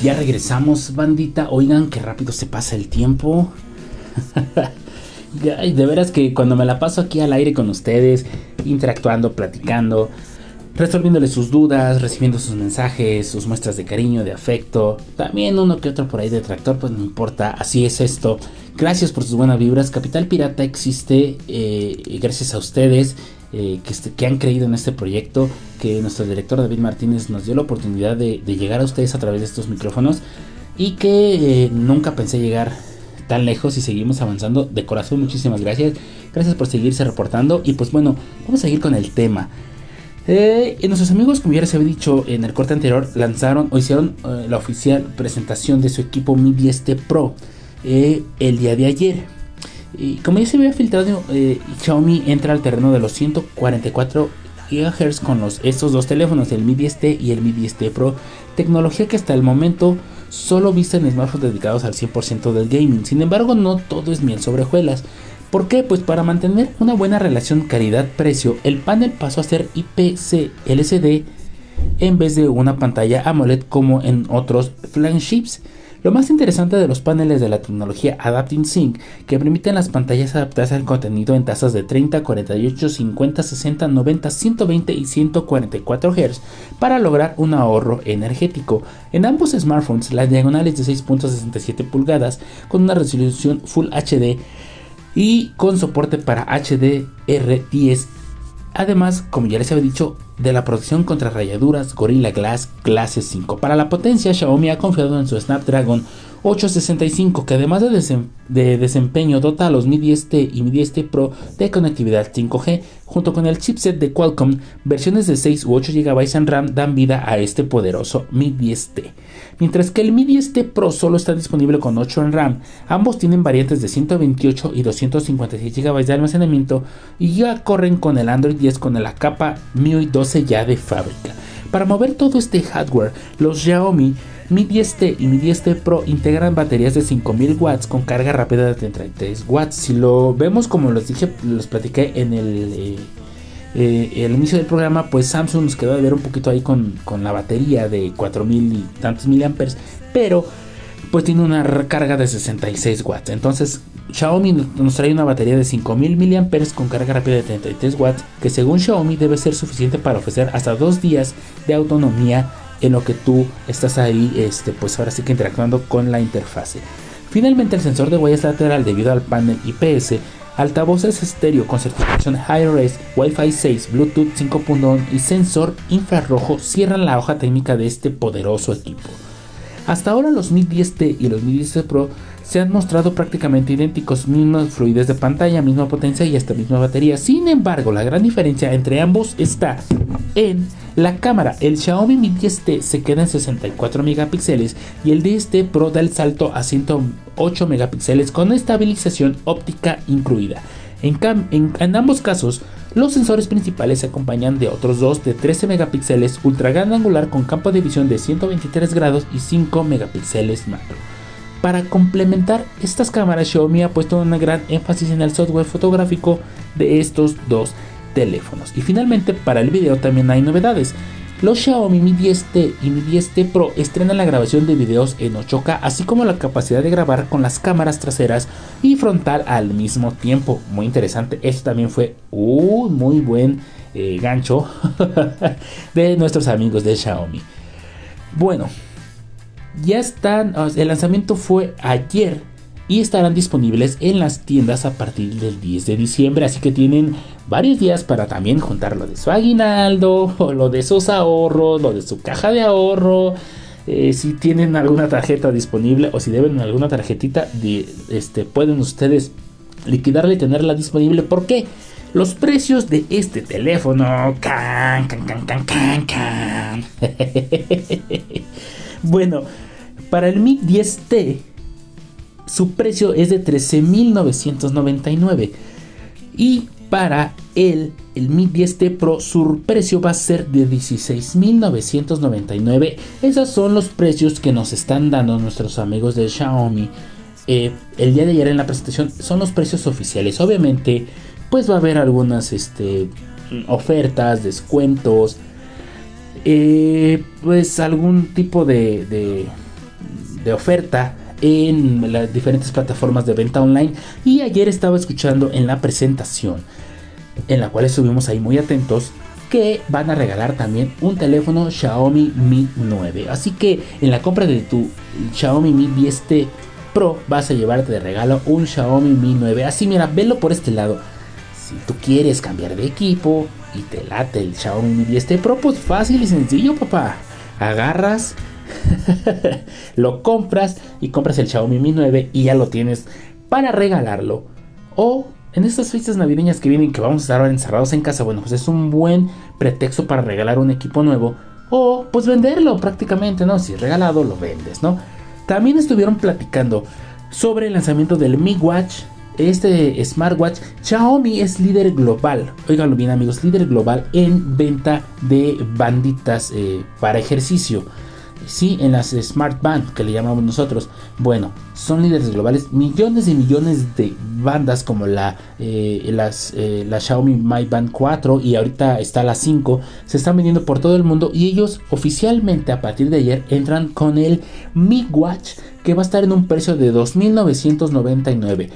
Ya regresamos, bandita. Oigan, qué rápido se pasa el tiempo. De veras que cuando me la paso aquí al aire con ustedes, interactuando, platicando, resolviéndoles sus dudas, recibiendo sus mensajes, sus muestras de cariño, de afecto, también uno que otro por ahí de tractor, pues no importa, así es esto. Gracias por sus buenas vibras. Capital Pirata existe eh, gracias a ustedes eh, que, este- que han creído en este proyecto, que nuestro director David Martínez nos dio la oportunidad de, llegar a ustedes a través de estos micrófonos y que eh, nunca pensé llegar tan lejos y seguimos avanzando. De corazón, muchísimas gracias. Gracias por seguirse reportando. Y pues bueno, vamos a seguir con el tema. Eh, y nuestros amigos, como ya les había dicho en el corte anterior, lanzaron o hicieron eh, la oficial presentación de su equipo Mi 10T Pro eh, el día de ayer. Y como ya se había filtrado, eh, Xiaomi entra al terreno de los 144 GHz con los, estos dos teléfonos, el Mi 10T y el Mi 10T Pro, tecnología que hasta el momento solo vista en smartphones dedicados al 100% del gaming. Sin embargo, no todo es miel sobre hojuelas. ¿Por qué? Pues para mantener una buena relación calidad-precio, el panel pasó a ser IPC LCD en vez de una pantalla AMOLED como en otros flagships. Lo más interesante de los paneles de la tecnología Adapting Sync que permiten las pantallas adaptarse al contenido en tasas de 30, 48, 50, 60, 90, 120 y 144 Hz para lograr un ahorro energético. En ambos smartphones la diagonal es de 6.67 pulgadas con una resolución Full HD y con soporte para HDR10. Además, como ya les había dicho, de la protección contra rayaduras Gorilla Glass clase 5. Para la potencia, Xiaomi ha confiado en su Snapdragon 865 que además de, desempeño dota a los Mi 10T y Mi 10T Pro de conectividad 5G junto con el chipset de Qualcomm versiones de 6 u 8 GB en RAM dan vida a este poderoso Mi 10T mientras que el Mi 10T Pro solo está disponible con 8 en RAM ambos tienen variantes de 128 y 256 GB de almacenamiento y ya corren con el Android 10 con la capa MIUI 12 ya de fábrica para mover todo este hardware los Xiaomi mi 10T y Mi 10T Pro integran baterías de 5000 watts con carga rápida de 33 watts. Si lo vemos como los dije, los platiqué en el, eh, eh, el inicio del programa, pues Samsung nos quedó de ver un poquito ahí con, con la batería de 4000 y tantos miliamperes, pero pues tiene una carga de 66 watts. Entonces Xiaomi nos trae una batería de 5000 miliamperes con carga rápida de 33 watts, que según Xiaomi debe ser suficiente para ofrecer hasta dos días de autonomía en lo que tú estás ahí, este, pues ahora sí que interactuando con la interfase. Finalmente el sensor de huellas lateral debido al panel IPS, altavoces estéreo con certificación Hi-Res, Wi-Fi 6, Bluetooth 5.1 y sensor infrarrojo cierran la hoja técnica de este poderoso equipo. Hasta ahora los Mi 10T y los Mi 10T Pro se han mostrado prácticamente idénticos, misma fluidez de pantalla, misma potencia y hasta misma batería. Sin embargo, la gran diferencia entre ambos está en la cámara. El Xiaomi Mi 10T se queda en 64 megapíxeles y el 10T Pro da el salto a 108 megapíxeles con estabilización óptica incluida. En, en, ambos casos, los sensores principales se acompañan de otros dos de 13 megapíxeles ultra gran angular con campo de visión de 123 grados y 5 megapíxeles macro. Para complementar estas cámaras, Xiaomi ha puesto un gran énfasis en el software fotográfico de estos dos teléfonos. Y finalmente, para el video también hay novedades. Los Xiaomi Mi 10T y Mi 10T Pro estrenan la grabación de videos en 8K, así como la capacidad de grabar con las cámaras traseras y frontal al mismo tiempo. Muy interesante. Esto también fue un muy buen eh, gancho de nuestros amigos de Xiaomi. Bueno, ya están. El lanzamiento fue ayer y estarán disponibles en las tiendas a partir del 10 de diciembre. Así que tienen varios días para también juntar lo de su aguinaldo, o lo de sus ahorros, lo de su caja de ahorro. Eh, si tienen alguna tarjeta disponible o si deben alguna tarjetita, este, pueden ustedes liquidarla y tenerla disponible. porque Los precios de este teléfono. Can. bueno, para el Mi 10T su precio es de 13.999. Y para el, el Mi 10T Pro su precio va a ser de 16.999. Esos son los precios que nos están dando nuestros amigos de Xiaomi. Eh, el día de ayer en la presentación son los precios oficiales. Obviamente, pues va a haber algunas este, ofertas, descuentos. Eh, pues algún tipo de oferta en las diferentes plataformas de venta online. Y ayer estaba escuchando en la presentación, en la cual estuvimos ahí muy atentos, que van a regalar también un teléfono Xiaomi Mi 9. Así que en la compra de tu Xiaomi Mi 10T Pro vas a llevarte de regalo un Xiaomi Mi 9. Así mira, velo por este lado. Si tú quieres cambiar de equipo y te late el Xiaomi Mi 10T Pro, pues fácil y sencillo, papá. Agarras lo compras y compras el Xiaomi Mi 9 y ya lo tienes para regalarlo. O en estas fiestas navideñas que vienen que vamos a estar encerrados en casa, bueno, pues es un buen pretexto para regalar un equipo nuevo. O pues venderlo prácticamente, ¿no? Si es regalado, lo vendes, ¿no? También estuvieron platicando sobre el lanzamiento del Mi Watch. Este smartwatch, Xiaomi es líder global, oiganlo bien amigos, líder global en venta de banditas eh, para ejercicio. Sí, en las Smart Band que le llamamos nosotros. Bueno, son líderes globales. Millones y millones de bandas como la, eh, las, eh, la Xiaomi Mi Band 4 y ahorita está la 5. Se están vendiendo por todo el mundo y ellos oficialmente a partir de ayer entran con el Mi Watch que va a estar en un precio de 2.999.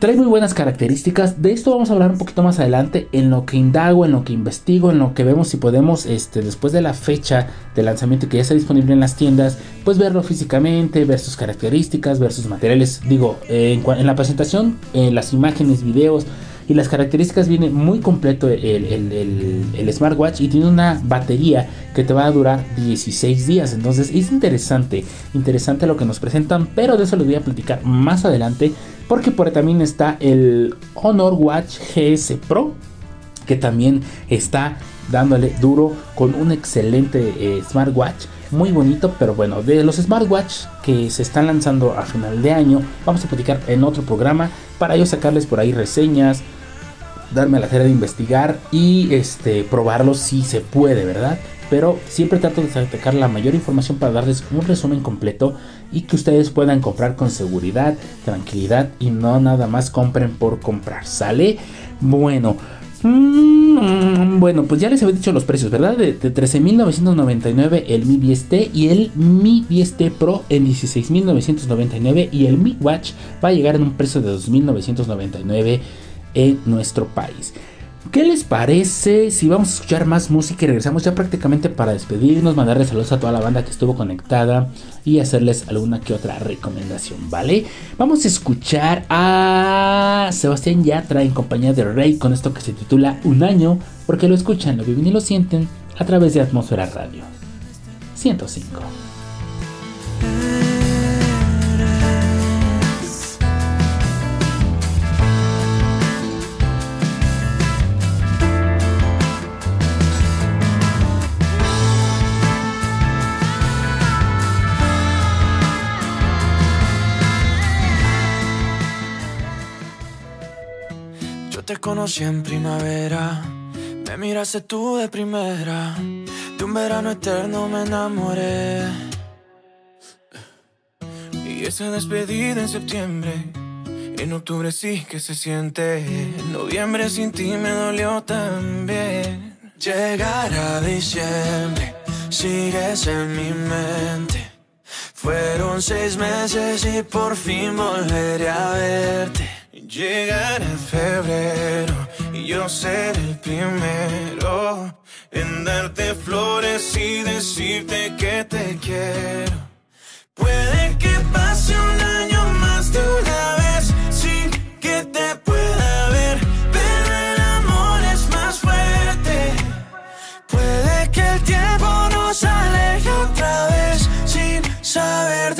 Trae muy buenas características. De esto vamos a hablar un poquito más adelante. En lo que indago, en lo que investigo, en lo que vemos si podemos, este, después de la fecha de lanzamiento que ya está disponible en las tiendas, pues verlo físicamente, ver sus características, ver sus materiales. Digo, en, la presentación, en las imágenes, videos, y las características viene muy completo el, el, smartwatch y tiene una batería que te va a durar 16 días. Entonces es interesante, interesante lo que nos presentan, pero de eso les voy a platicar más adelante porque por ahí también está el Honor Watch GS Pro que también está dándole duro con un excelente eh, smartwatch muy bonito, pero bueno, de los smartwatch que se están lanzando a final de año, vamos a platicar en otro programa para yo sacarles por ahí reseñas, darme la tarea de investigar y este probarlos si se puede, ¿verdad? Pero siempre trato de sacar la mayor información para darles un resumen completo y que ustedes puedan comprar con seguridad, tranquilidad y no nada más compren por comprar. ¿Sale? Bueno, Mm, bueno, pues ya les había dicho los precios, ¿verdad? De, 13.999 el Mi 10T y el Mi 10T Pro en 16.999 y el Mi Watch va a llegar en un precio de 2.999 en nuestro país. ¿Qué les parece si vamos a escuchar más música y regresamos ya prácticamente para despedirnos, mandarles saludos a toda la banda que estuvo conectada y hacerles alguna que otra recomendación, ¿vale? Vamos a escuchar a Sebastián Yatra en compañía de Rey con esto que se titula Un año, porque lo escuchan, lo viven y lo sienten a través de Atmósfera Radio 105. Conocí en primavera, me miraste tú de primera, de un verano eterno me enamoré. Y esa despedida en septiembre, en octubre sí que se siente, en noviembre sin ti me dolió también. Llegar a diciembre, sigues en mi mente. Fueron seis meses y por fin volveré a verte. Llegará febrero y yo seré el primero en darte flores y decirte que te quiero. Puede que pase un año más de una vez sin que te pueda ver, pero el amor es más fuerte. Puede que el tiempo nos aleje otra vez sin saber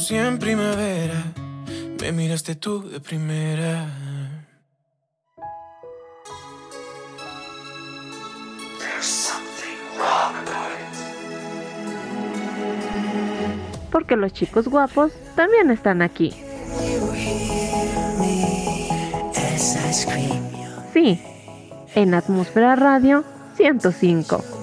conocí en primavera, me miraste tú de primera. Porque los chicos guapos también están aquí. Sí, en Atmósfera Radio 105.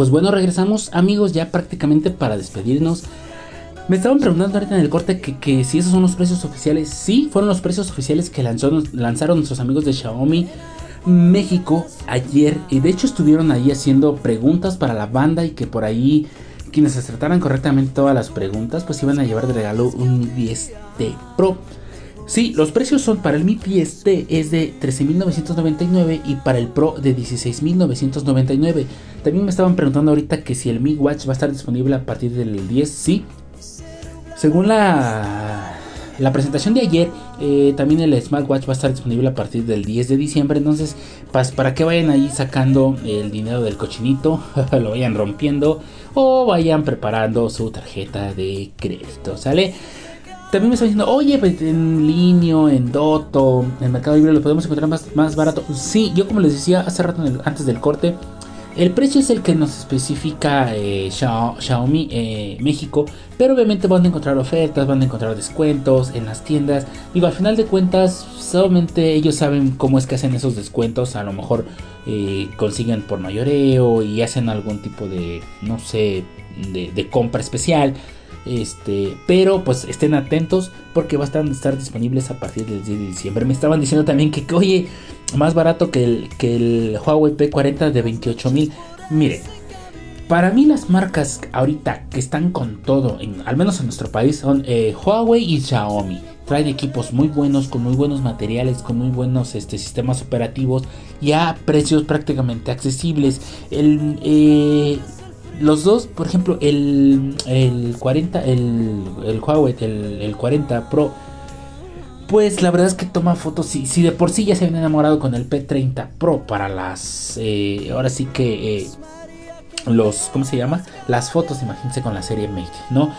Pues bueno, regresamos amigos ya prácticamente para despedirnos. Me estaban preguntando ahorita en el corte que, si esos son los precios oficiales. Sí, fueron los precios oficiales que lanzaron nuestros amigos de Xiaomi México ayer. Y de hecho estuvieron ahí haciendo preguntas para la banda y que por ahí quienes acertaran correctamente todas las preguntas pues iban a llevar de regalo un 10T Pro. Sí, los precios son para el Mi 10T es de 13.999 y para el Pro de 16.999. También me estaban preguntando ahorita que si el Mi Watch va a estar disponible a partir del 10. Sí. Según la, la presentación de ayer, eh, también el smartwatch va a estar disponible a partir del 10 de diciembre. Entonces, para que vayan ahí sacando el dinero del cochinito, lo vayan rompiendo o vayan preparando su tarjeta de crédito. ¿Sale? También me están diciendo, oye, pues, en línea, en Doto, en Mercado Libre lo podemos encontrar más, más barato. Sí, yo como les decía hace rato antes del corte, el precio es el que nos especifica eh, Xiaomi eh, México, pero obviamente van a encontrar ofertas, van a encontrar descuentos en las tiendas. Digo, al final de cuentas, solamente ellos saben cómo es que hacen esos descuentos. A lo mejor eh, consiguen por mayoreo y hacen algún tipo de, no sé, de compra especial. Este, pero pues estén atentos porque van a estar disponibles a partir del 10 de diciembre. Me estaban diciendo también que, oye, más barato que el, que el Huawei P40 de 28 mil. Miren, para mí las marcas ahorita que están con todo, al menos en nuestro país, son eh, Huawei y Xiaomi. Traen equipos muy buenos, con muy buenos materiales, con muy buenos este, sistemas operativos y a precios prácticamente accesibles. El, eh, los dos, por ejemplo, el, el 40, el, el Huawei, el, 40 Pro, pues la verdad es que toma fotos. Si, si de por sí ya se habían enamorado con el P30 Pro para las. Eh, ahora sí que. Eh, los. ¿Cómo se llama? Las fotos, imagínense con la serie Mate, ¿no?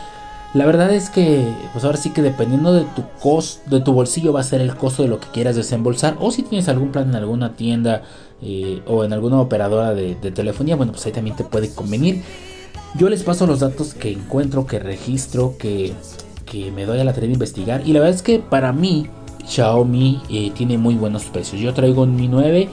La verdad es que, pues ahora sí que dependiendo de tu costo, de tu bolsillo va a ser el costo de lo que quieras desembolsar. O si tienes algún plan en alguna tienda eh, o en alguna operadora de, telefonía, bueno, pues ahí también te puede convenir. Yo les paso los datos que encuentro, que registro, que, me doy a la tarea de investigar. Y la verdad es que para mí, Xiaomi eh, tiene muy buenos precios. Yo traigo un Mi 9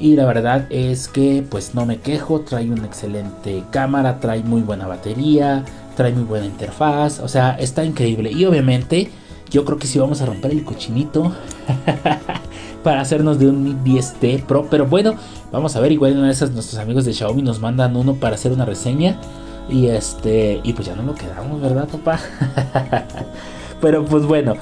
y la verdad es que pues no me quejo. Trae una excelente cámara, trae muy buena batería trae muy buena interfaz, o sea, está increíble. Y obviamente, yo creo que sí vamos a romper el cochinito para hacernos de un 10T Pro. Pero bueno, vamos a ver, igual una de esas nuestros amigos de Xiaomi nos mandan uno para hacer una reseña. Y este, y pues ya no lo quedamos, ¿verdad, papá? pero pues bueno.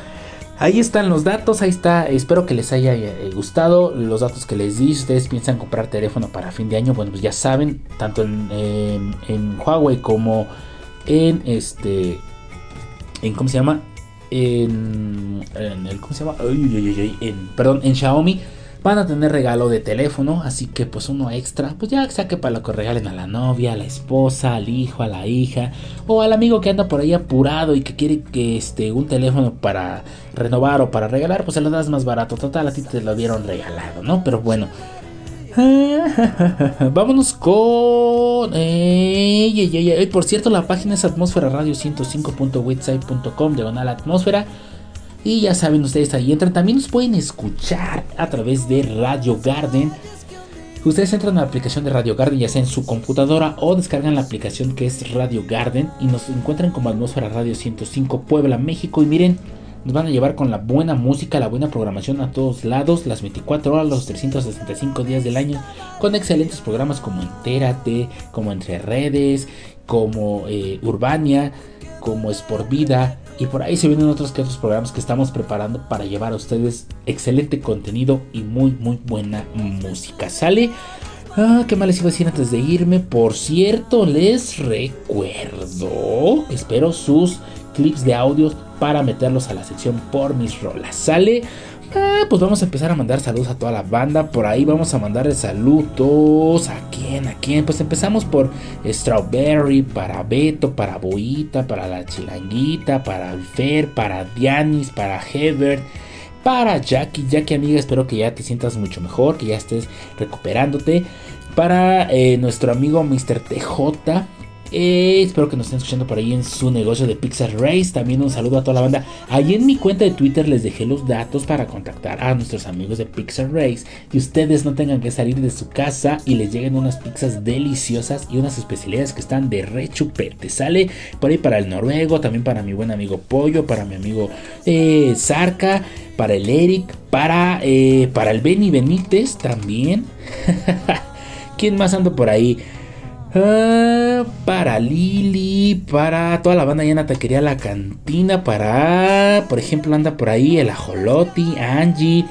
Ahí están los datos, ahí está, espero que les haya eh, gustado los datos que les di. Si ustedes piensan comprar teléfono para fin de año, bueno, pues ya saben, tanto en, en Huawei como en este. En, ¿Cómo se llama? En, en el. ¿Cómo se llama? perdón, en Xiaomi van a tener regalo de teléfono, así que pues uno extra, pues ya saque para lo que regalen a la novia, a la esposa, al hijo, a la hija o al amigo que anda por ahí apurado y que quiere que este un teléfono para renovar o para regalar, pues se lo das más barato. Total, a ti te lo dieron regalado, ¿no? Pero bueno, Vámonos con. Por cierto, la página es atmósfera radio 105.website.com, diagonal atmósfera. Y ya saben ustedes ahí entran. También nos pueden escuchar a través de Radio Garden. Ustedes entran a la aplicación de Radio Garden, ya sea en su computadora o descargan la aplicación que es Radio Garden y nos encuentran como Atmósfera Radio 105 Puebla, México. Y miren, nos van a llevar con la buena música, la buena programación a todos lados, las 24 horas, los 365 días del año, con excelentes programas como Entérate, como Entre Redes, como eh, Urbania, como Es por Vida. Y por ahí se vienen otros que otros programas que estamos preparando para llevar a ustedes excelente contenido y muy, muy buena música. ¿Sale? Ah, qué mal les iba a decir antes de irme. Por cierto, les recuerdo. Espero sus clips de audios para meterlos a la sección por mis rolas. ¿Sale? Ah, pues vamos a empezar a mandar saludos a toda la banda. Por ahí vamos a mandarle saludos. ¿A quién? ¿A quién? Pues empezamos por Strawberry, para Beto, para Boita, para la Chilanguita, para Alfer, para Dianis, para Hebert, para Jackie. Jackie, amiga, espero que ya te sientas mucho mejor, que ya estés recuperándote. Para eh, nuestro amigo Mr. TJ, Eh, espero que nos estén escuchando por ahí en su negocio de Pixar Race. También un saludo a toda la banda. Ahí en mi cuenta de Twitter les dejé los datos para contactar a nuestros amigos de Pixar Race. Y ustedes no tengan que salir de su casa y les lleguen unas pizzas deliciosas y unas especialidades que están de rechupete. Sale por ahí para el noruego, también para mi buen amigo Pollo, para mi amigo eh, Zarca, para el Eric, para, eh, para el Benny Benítez también. ¿Quién más anda por ahí? Ah, para Lili, para toda la banda ya en la taquería La Cantina, para, por ejemplo, anda por ahí el Ajoloti, Angie,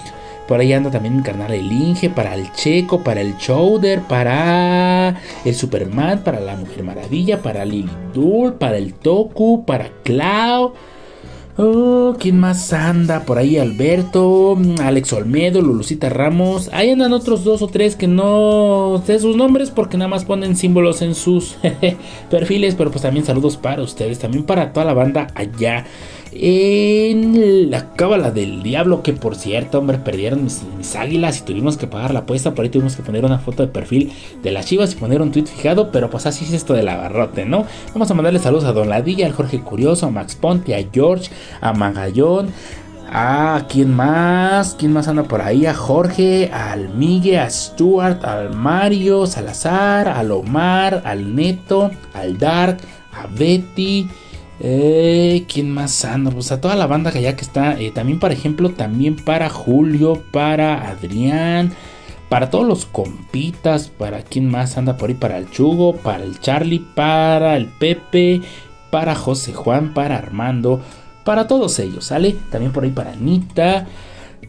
por ahí anda también mi carnal el Inge, para el Checo, para el Chowder, para el Superman, para la Mujer Maravilla, para Lili Dul, para el Toku, para Clau. Oh, ¿quién más anda? Por ahí Alberto, Alex Olmedo, Lulucita Ramos. Ahí andan otros dos o tres que no sé sus nombres porque nada más ponen símbolos en sus perfiles. Pero pues también saludos para ustedes, también para toda la banda allá en la cábala del diablo. Que por cierto, hombre, perdieron mis, águilas y tuvimos que pagar la apuesta. Por ahí tuvimos que poner una foto de perfil de las chivas y poner un tweet fijado. Pero pues así es esto del agarrote, ¿no? Vamos a mandarle saludos a Don Ladilla, al Jorge Curioso, a Max Ponte, a George, a Magallón. A quién más, quién más anda por ahí, a Jorge, al Migue, a Stuart, al Mario, Salazar, al Omar, al Neto, al Dark, a Betty, ¿Quién más anda? Pues a toda la banda que ya que está. Eh, también, por ejemplo, también para Julio, para Adrián, para todos los compitas, para quién más anda por ahí, para el Chugo, para el Charlie, para el Pepe, para José Juan, para Armando, para todos ellos, ¿sale? También por ahí para Anita.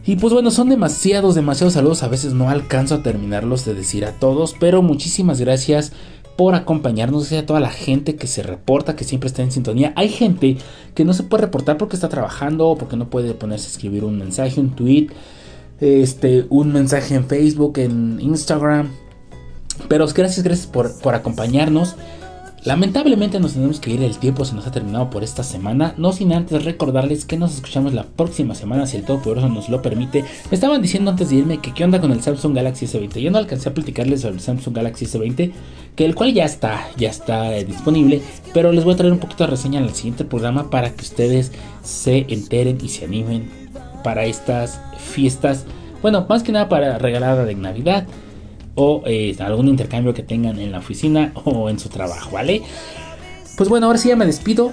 Y pues bueno, son demasiados, demasiados saludos. A veces no alcanzo a terminarlos de decir a todos, pero muchísimas gracias por acompañarnos, gracias a toda la gente que se reporta, que siempre está en sintonía. Hay gente que no se puede reportar porque está trabajando o porque no puede ponerse a escribir un mensaje, un tweet, este, un mensaje en Facebook, en Instagram. Pero gracias, gracias por, por acompañarnos. Lamentablemente nos tenemos que ir, el tiempo se nos ha terminado por esta semana, no sin antes recordarles que nos escuchamos la próxima semana si el Todopoderoso nos lo permite. Me estaban diciendo antes de irme que qué onda con el Samsung Galaxy S20. Yo no alcancé a platicarles sobre el Samsung Galaxy S20, que el cual ya está, ya está eh, disponible, pero les voy a traer un poquito de reseña en el siguiente programa para que ustedes se enteren y se animen para estas fiestas. Bueno, más que nada para regalar de Navidad o eh, algún intercambio que tengan en la oficina o en su trabajo, ¿vale? Pues bueno, ahora sí ya me despido.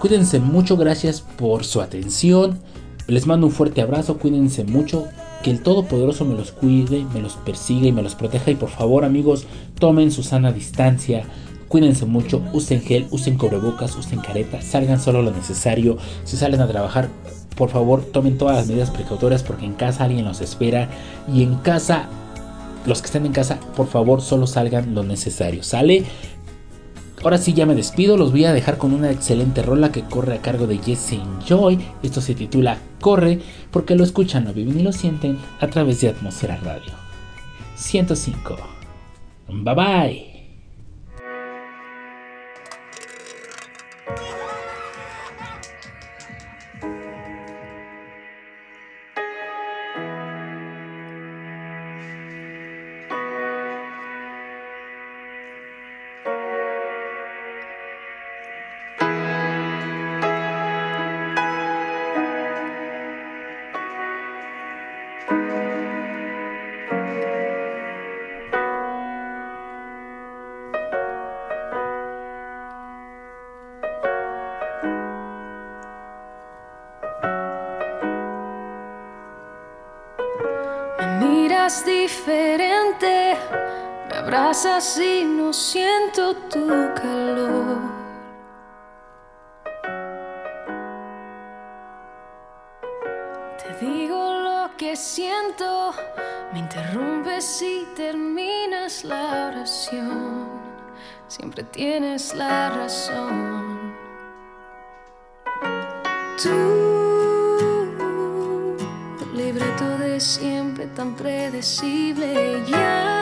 Cuídense mucho, gracias por su atención. Les mando un fuerte abrazo, cuídense mucho. Que el Todopoderoso me los cuide, me los persiga y me los proteja. Y por favor, amigos, tomen su sana distancia. Cuídense mucho, usen gel, usen cubrebocas, usen careta, salgan solo lo necesario. Si salen a trabajar, por favor, tomen todas las medidas precautorias porque en casa alguien los espera. Y en casa los que estén en casa, por favor, solo salgan lo necesario. ¿Sale? Ahora sí ya me despido, los voy a dejar con una excelente rola que corre a cargo de Jesse Joy. Esto se titula Corre porque lo escuchan, lo viven y lo sienten a través de Atmósfera Radio. 105. Bye bye. Y no siento tu calor. Te digo lo que siento, me interrumpes y terminas la oración. Siempre tienes la razón. Tú siempre tan predecible. Ya,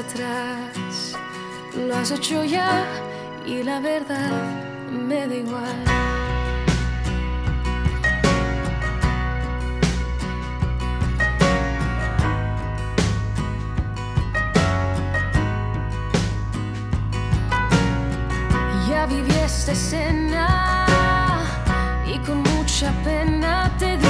atrás. Lo has hecho ya y la verdad me da igual. Ya viví esta escena y con mucha pena te di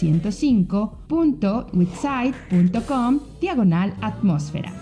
105.witsite.com diagonal atmósfera.